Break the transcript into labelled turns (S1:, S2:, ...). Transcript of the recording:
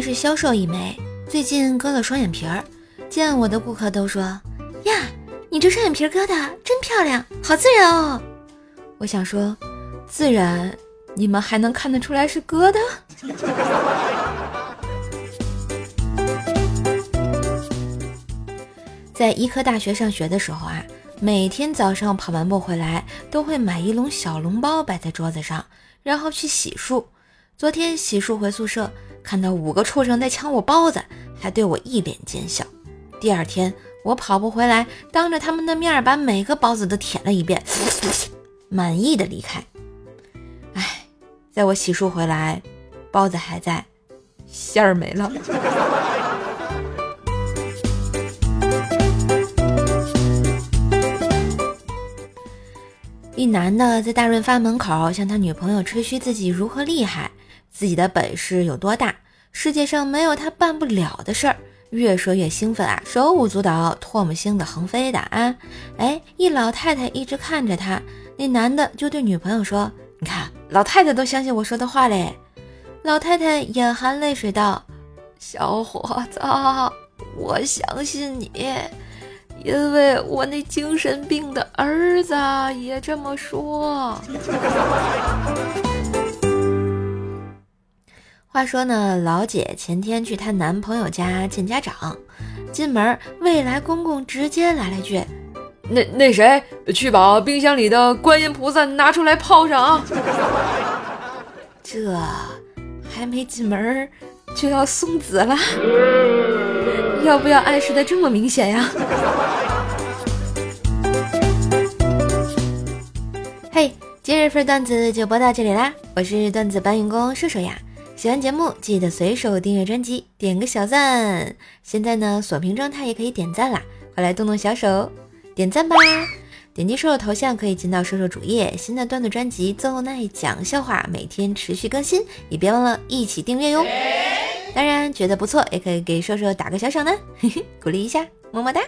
S1: 是销售一枚，最近割了双眼皮儿，见我的顾客都说：“呀，你这双眼皮割的真漂亮，好自然哦。”我想说，自然，你们还能看得出来是割的？在医科大学上学的时候啊。每天早上跑完步回来，都会买一笼小笼包摆在桌子上，然后去洗漱。昨天洗漱回宿舍，看到五个畜生在抢我包子，还对我一脸奸笑。第二天我跑步回来，当着他们的面把每个包子都舔了一遍，满意的离开。哎，在我洗漱回来，包子还在，馅儿没了。一男的在大润发门口向他女朋友吹嘘自己如何厉害，自己的本事有多大，世界上没有他办不了的事儿。越说越兴奋啊，手舞足蹈，唾沫星子横飞的啊！哎，一老太太一直看着他，那男的就对女朋友说：“你看，老太太都相信我说的话嘞。”老太太眼含泪水道：“小伙子，我相信你。”因为我那精神病的儿子也这么说。话说呢，老姐前天去她男朋友家见家长，进门，未来公公直接来了句：“
S2: 那那谁，去把冰箱里的观音菩萨拿出来泡上啊！”
S1: 这还没进门就要送子了，要不要暗示的这么明显呀？嘿，今日份段子就播到这里啦！我是段子搬运工瘦瘦呀。喜欢节目记得随手订阅专辑，点个小赞。现在呢，锁屏状态也可以点赞啦，快来动动小手点赞吧！点击瘦瘦头像可以进到瘦瘦主页，新的段子专辑奏奈讲笑话每天持续更新，也别忘了一起订阅哟。当然觉得不错，也可以给瘦瘦打个小赏呢，嘿嘿，鼓励一下，么么哒。